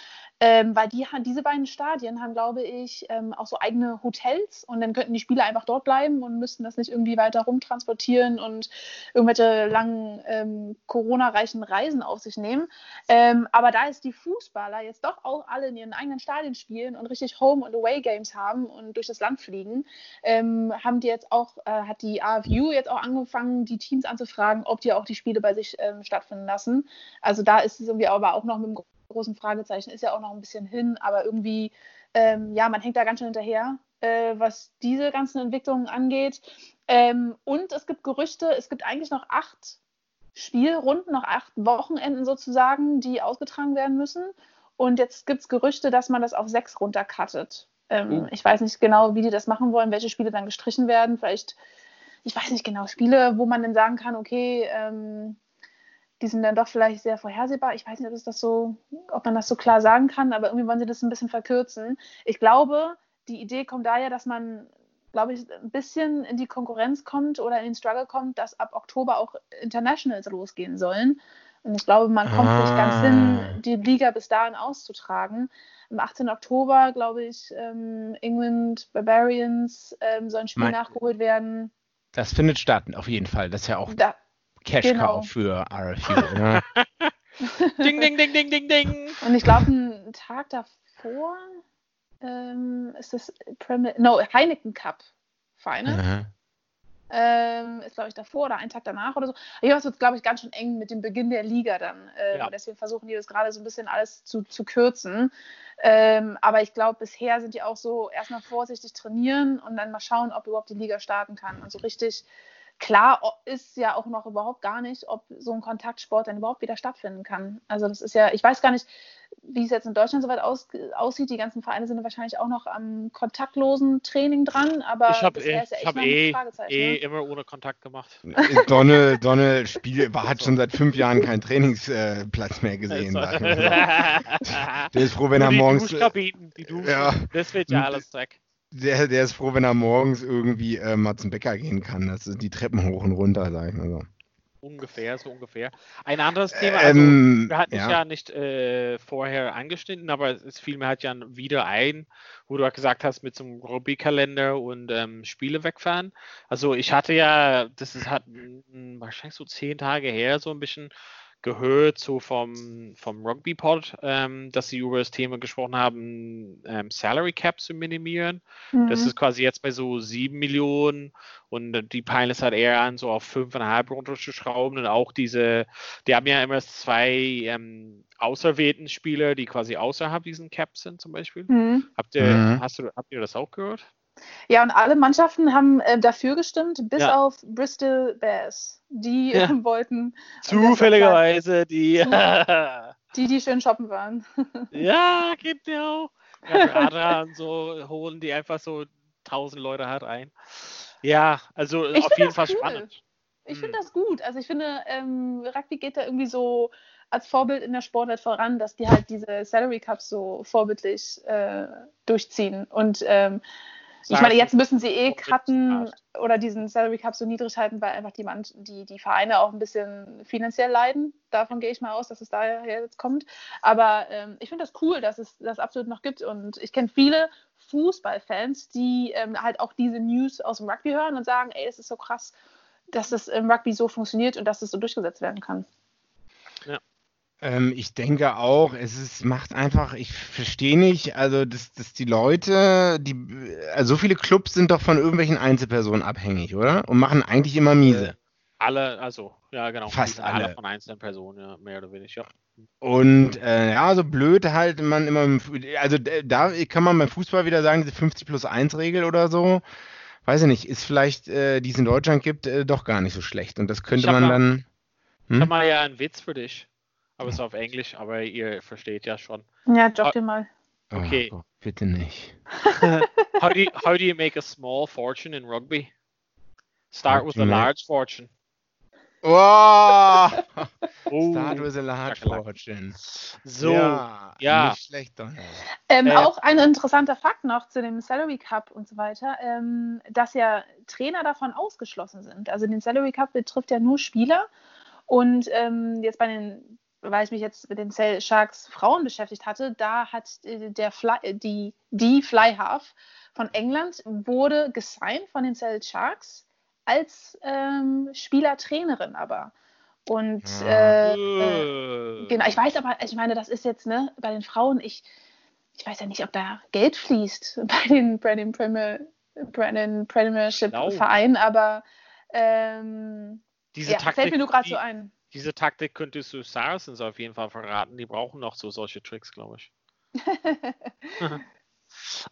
ähm, weil die, diese beiden Stadien haben, glaube ich, ähm, auch so eigene Hotels und dann könnten die Spieler einfach dort bleiben und müssten das nicht irgendwie weiter rumtransportieren und irgendwelche langen ähm, Corona-reichen Reisen auf sich nehmen. Ähm, aber da ist die Fußballer jetzt doch auch alle in ihren eigenen Stadien spielen und richtig Home- und Away-Games haben und durch das Land fliegen, ähm, haben die jetzt auch, äh, hat die AFU jetzt auch angefangen, die Teams anzufragen, ob die auch die Spiele bei sich ähm, stattfinden lassen. Also da ist es irgendwie aber auch noch mit dem großen Fragezeichen ist ja auch noch ein bisschen hin, aber irgendwie, ähm, ja, man hängt da ganz schön hinterher, äh, was diese ganzen Entwicklungen angeht. Ähm, und es gibt Gerüchte, es gibt eigentlich noch acht Spielrunden, noch acht Wochenenden sozusagen, die ausgetragen werden müssen. Und jetzt gibt es Gerüchte, dass man das auf sechs runtercuttet. Ähm, oh. Ich weiß nicht genau, wie die das machen wollen, welche Spiele dann gestrichen werden. Vielleicht, ich weiß nicht genau, Spiele, wo man dann sagen kann, okay, ähm, die sind dann doch vielleicht sehr vorhersehbar. Ich weiß nicht, ob, das so, ob man das so klar sagen kann, aber irgendwie wollen sie das ein bisschen verkürzen. Ich glaube, die Idee kommt daher, dass man, glaube ich, ein bisschen in die Konkurrenz kommt oder in den Struggle kommt, dass ab Oktober auch Internationals losgehen sollen. Und ich glaube, man kommt ah. nicht ganz hin, ah. die Liga bis dahin auszutragen. Am 18. Oktober, glaube ich, ähm, England Barbarians ähm, soll ein Spiel mein, nachgeholt werden. Das findet statt, auf jeden Fall. Das ist ja auch da, Cash genau. Cow für RFU. Ne? ding, ding, ding, ding, ding, ding. Und ich glaube, einen Tag davor ähm, ist das Premier, no, Heineken Cup Final. Ähm, ist, glaube ich, davor oder einen Tag danach oder so. Jedenfalls wird es, glaube ich, ganz schön eng mit dem Beginn der Liga dann. Äh, ja. Deswegen versuchen die das gerade so ein bisschen alles zu, zu kürzen. Ähm, aber ich glaube, bisher sind die auch so erstmal vorsichtig trainieren und dann mal schauen, ob überhaupt die Liga starten kann. Und so richtig klar ist ja auch noch überhaupt gar nicht, ob so ein Kontaktsport dann überhaupt wieder stattfinden kann. Also das ist ja, ich weiß gar nicht, wie es jetzt in Deutschland soweit aus, aussieht. Die ganzen Vereine sind wahrscheinlich auch noch am kontaktlosen Training dran, aber ich habe eh, ja hab eh, eh immer ohne Kontakt gemacht. Donne, Donne Spiel, hat schon seit fünf Jahren keinen Trainingsplatz mehr gesehen. Der ist froh, wenn er morgens. Die die ja. Das wird ja alles weg der, der ist froh, wenn er morgens irgendwie äh, mal zum Bäcker gehen kann. Das sind die Treppen hoch und runter, sag ich mal so. Ungefähr, so ungefähr. Ein anderes Thema, also ähm, wir hatten ja. ja nicht äh, vorher angeschnitten, aber es fiel mir halt ja wieder ein, wo du halt gesagt hast, mit so einem Rugby-Kalender und ähm, Spiele wegfahren. Also ich hatte ja, das ist halt wahrscheinlich so zehn Tage her, so ein bisschen gehört, so vom, vom Rugby-Pod, ähm, dass sie über das Thema gesprochen haben, ähm, Salary Cap zu minimieren. Mhm. Das ist quasi jetzt bei so 7 Millionen und die peilen es halt eher an, so auf 5,5 runterzuschrauben und auch diese, die haben ja immer zwei ähm, auserwählten Spieler, die quasi außerhalb diesen Cap sind zum Beispiel. Mhm. Habt ihr, mhm. hast du, habt ihr das auch gehört? Ja, und alle Mannschaften haben äh, dafür gestimmt, bis ja. auf Bristol Bears. Die ja. äh, wollten. Zufälligerweise die. die, die schön shoppen waren. ja, gibt ja auch. Ja, und so holen die einfach so tausend Leute halt ein. Ja, also ich auf jeden Fall cool. spannend. Ich finde hm. das gut. Also ich finde, ähm, Rugby geht da irgendwie so als Vorbild in der Sportwelt voran, dass die halt diese Salary Cups so vorbildlich äh, durchziehen. Und ähm, ich meine, jetzt müssen sie eh cutten oder diesen Salary Cup so niedrig halten, weil einfach die, die, die Vereine auch ein bisschen finanziell leiden. Davon gehe ich mal aus, dass es daher jetzt kommt. Aber ähm, ich finde das cool, dass es das absolut noch gibt. Und ich kenne viele Fußballfans, die ähm, halt auch diese News aus dem Rugby hören und sagen, ey, es ist so krass, dass es im Rugby so funktioniert und dass es so durchgesetzt werden kann. Ja. Ähm, ich denke auch, es ist, macht einfach, ich verstehe nicht, also dass, dass die Leute, die, also so viele Clubs sind doch von irgendwelchen Einzelpersonen abhängig, oder? Und machen eigentlich immer miese. Äh, alle, also, ja genau. Fast alle. alle von einzelnen Personen, ja, mehr oder weniger, ja. Und äh, ja, so blöd halt man immer, also da kann man beim Fußball wieder sagen, diese 50 plus 1 Regel oder so, weiß ich nicht, ist vielleicht, äh, die es in Deutschland gibt, äh, doch gar nicht so schlecht. Und das könnte man mal, dann. Hm? Ich habe mal ja einen Witz für dich. Aber es ist auf Englisch, aber ihr versteht ja schon. Ja, drop dir mal. Okay. Oh, bitte nicht. how, do you, how do you make a small fortune in rugby? Start with a large fortune. Oh! Start with a large fortune. So, ja. ja. Nicht schlecht, Donald. Ähm, äh, auch ein interessanter Fakt noch zu dem Salary Cup und so weiter, ähm, dass ja Trainer davon ausgeschlossen sind. Also den Salary Cup betrifft ja nur Spieler und ähm, jetzt bei den weil ich mich jetzt mit den Cell Sharks Frauen beschäftigt hatte, da hat äh, der Fly, äh, die, die Fly Half von England wurde gesigned von den Cell Sharks als ähm, Spielertrainerin aber. Und äh, äh, genau, ich weiß aber, ich meine, das ist jetzt, ne, bei den Frauen, ich, ich weiß ja nicht, ob da Geld fließt bei den, bei den Premier, Premier, Premiership-Vereinen, aber ähm, diese ja, Taktik, fällt mir nur gerade so ein. Diese Taktik könntest du Saracens auf jeden Fall verraten. Die brauchen noch so solche Tricks, glaube ich.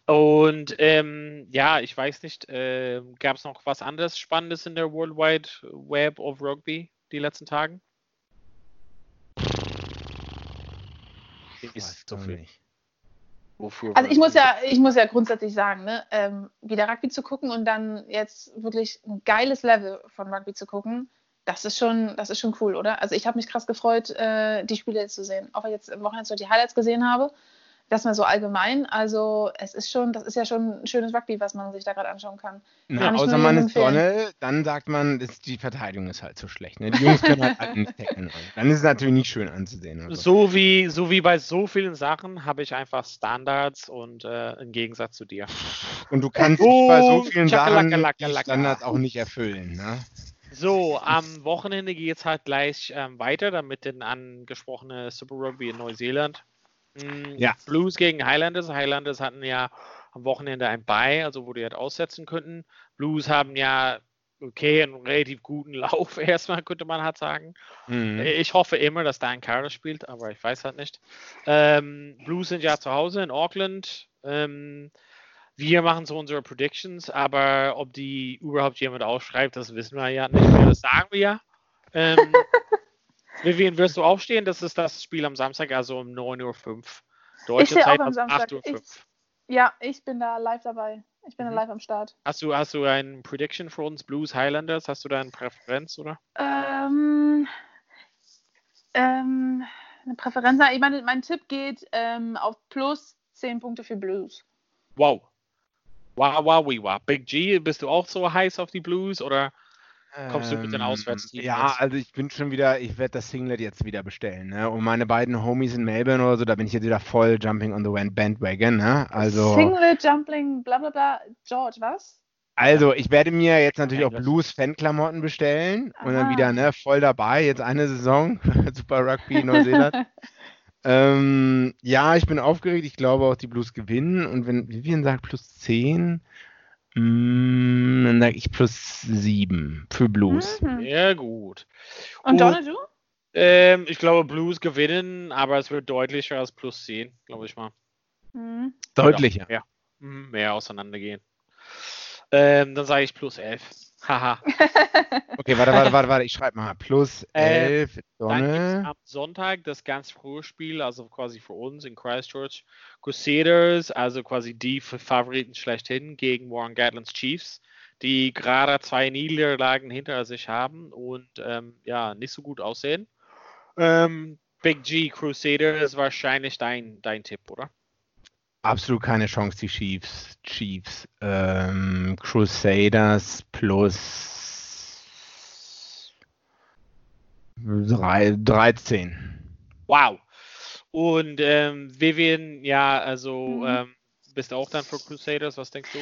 Und ähm, ja, ich weiß nicht, äh, gab es noch was anderes Spannendes in der World Wide Web of Rugby die letzten Tagen? Ist so viel. Wofür also ich muss ja, ich muss ja grundsätzlich sagen, ne, ähm, wieder Rugby zu gucken und dann jetzt wirklich ein geiles Level von Rugby zu gucken, das ist schon, das ist schon cool, oder? Also ich habe mich krass gefreut, äh, die Spiele jetzt zu sehen. Auch wenn ich jetzt am Wochenende so die Highlights gesehen habe, das mal so allgemein. Also es ist schon, das ist ja schon ein schönes Rugby, was man sich da gerade anschauen kann. Na, kann außer man ist Sonne, dann sagt man, ist, die Verteidigung ist halt so schlecht. Ne? Die Jungs können halt, halt nicht decken. Dann ist es natürlich nicht schön anzusehen. So. so. wie, so wie bei so vielen Sachen habe ich einfach Standards und äh, im Gegensatz zu dir. Und du kannst oh, bei so vielen Sachen die Standards auch nicht erfüllen. Ne? So, am Wochenende geht es halt gleich ähm, weiter, damit den angesprochene Super Rugby in Neuseeland Mm, ja. Blues gegen Highlanders. Highlanders hatten ja am Wochenende ein Bye, also wo die halt aussetzen könnten. Blues haben ja okay, einen relativ guten Lauf erstmal, könnte man halt sagen. Mhm. Ich hoffe immer, dass da ein Kader spielt, aber ich weiß halt nicht. Ähm, Blues sind ja zu Hause in Auckland. Ähm, wir machen so unsere Predictions, aber ob die überhaupt jemand aufschreibt, das wissen wir ja nicht mehr. Das sagen wir ja. Ähm, Vivian, wirst du aufstehen? Das ist das Spiel am Samstag, also um 9.05 Uhr. Deutsche ich Zeit auch am Samstag. 8.05 Uhr. ja, ich bin da live dabei. Ich bin mhm. da live am Start. Hast du, hast du ein Prediction für uns, Blues Highlanders? Hast du da eine Präferenz, oder? Ähm, ähm, eine Präferenz? Ich meine, mein Tipp geht ähm, auf plus 10 Punkte für Blues. Wow. Wow. Big G, bist du auch so heiß auf die Blues, oder? Kommst du mit den Auswärtsteams? Ähm, ja, also ich bin schon wieder, ich werde das Singlet jetzt wieder bestellen. Ne? Und meine beiden Homies in Melbourne oder so, da bin ich jetzt wieder voll Jumping on the Bandwagon. Ne? Also, Singlet, Jumping, bla bla bla. George, was? Also, ich werde mir jetzt natürlich auch Blues-Fan-Klamotten bestellen Aha. und dann wieder ne, voll dabei. Jetzt eine Saison, Super Rugby Neuseeland. ähm, ja, ich bin aufgeregt. Ich glaube auch, die Blues gewinnen. Und wenn Vivian sagt plus 10, Mm, dann sage ich plus 7 für Blues. Mhm. Sehr gut. Und Donald, du? Ähm, ich glaube, Blues gewinnen, aber es wird deutlicher als plus 10, glaube ich mal. Mhm. Deutlicher? Ja, mehr, mehr auseinandergehen. Ähm, dann sage ich plus 11. Haha. okay, warte, warte, warte, warte. Ich schreibe mal. Plus 11. Äh, dann am Sonntag das ganz frühe Spiel, also quasi für uns in Christchurch. Crusaders, also quasi die Favoriten schlechthin gegen Warren Gatlands Chiefs, die gerade zwei Niederlagen hinter sich haben und ähm, ja, nicht so gut aussehen. Ähm, Big G Crusaders ist wahrscheinlich dein, dein Tipp, oder? Absolut keine Chance, die Chiefs. Chiefs. Ähm, Crusaders plus 3, 13. Wow. Und ähm, Vivian, ja, also mhm. ähm, bist du auch dann für Crusaders? Was denkst du?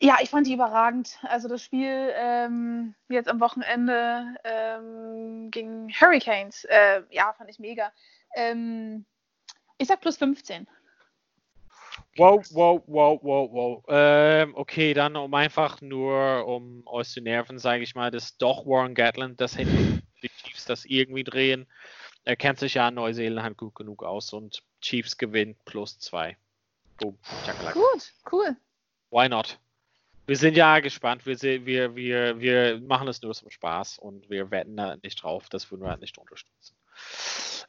Ja, ich fand die überragend. Also das Spiel ähm, jetzt am Wochenende ähm, gegen Hurricanes, äh, ja, fand ich mega. Ähm, ich sag plus 15. Wow, wow, wow, wow, wow. Ähm, okay, dann um einfach nur, um euch zu nerven, sage ich mal, dass doch Warren Gatland das hinten die Chiefs das irgendwie drehen. Er kennt sich ja in Neuseeland halt gut genug aus und Chiefs gewinnt plus zwei. Boom. Gut, cool. Why not? Wir sind ja gespannt. Wir, wir, wir, wir machen es nur zum Spaß und wir wetten da nicht drauf. Das würden wir halt nicht unterstützen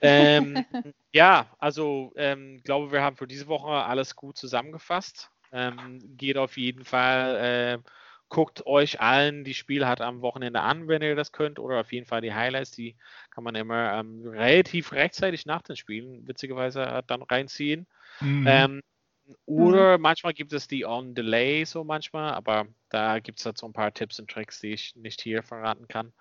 ähm, ja, also ähm, glaube, wir haben für diese Woche alles gut zusammengefasst. Ähm, geht auf jeden Fall, äh, guckt euch allen die Spiele halt am Wochenende an, wenn ihr das könnt, oder auf jeden Fall die Highlights, die kann man immer ähm, relativ rechtzeitig nach den Spielen, witzigerweise, dann reinziehen. Mhm. Ähm, oder mhm. manchmal gibt es die on Delay so manchmal, aber da gibt es halt so ein paar Tipps und Tricks, die ich nicht hier verraten kann.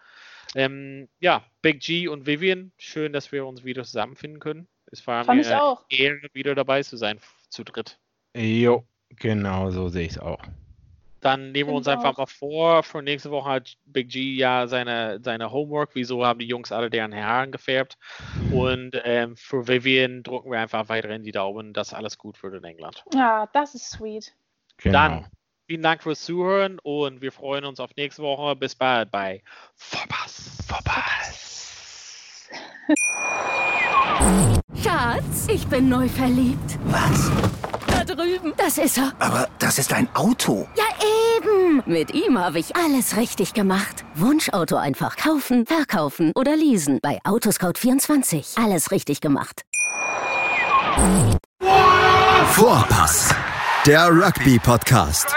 Ähm, ja, Big G und Vivian, schön, dass wir uns wieder zusammenfinden können. Es war Fand mir ich auch. Ehre, wieder dabei zu sein, zu dritt. Jo, genau so sehe ich es auch. Dann nehmen wir uns einfach auch. mal vor, für nächste Woche hat Big G ja seine, seine Homework. Wieso haben die Jungs alle deren Haare gefärbt? Und ähm, für Vivian drücken wir einfach weiterhin die Daumen, dass alles gut wird in England. Ja, das ist sweet. Genau. Dann vielen Dank fürs Zuhören und wir freuen uns auf nächste Woche. Bis bald bei Vorpass. Vorpass. Schatz, ich bin neu verliebt. Was? Da drüben. Das ist er. Aber das ist ein Auto. Ja, eben. Mit ihm habe ich alles richtig gemacht. Wunschauto einfach kaufen, verkaufen oder leasen. Bei Autoscout24. Alles richtig gemacht. Vorpass, der Rugby-Podcast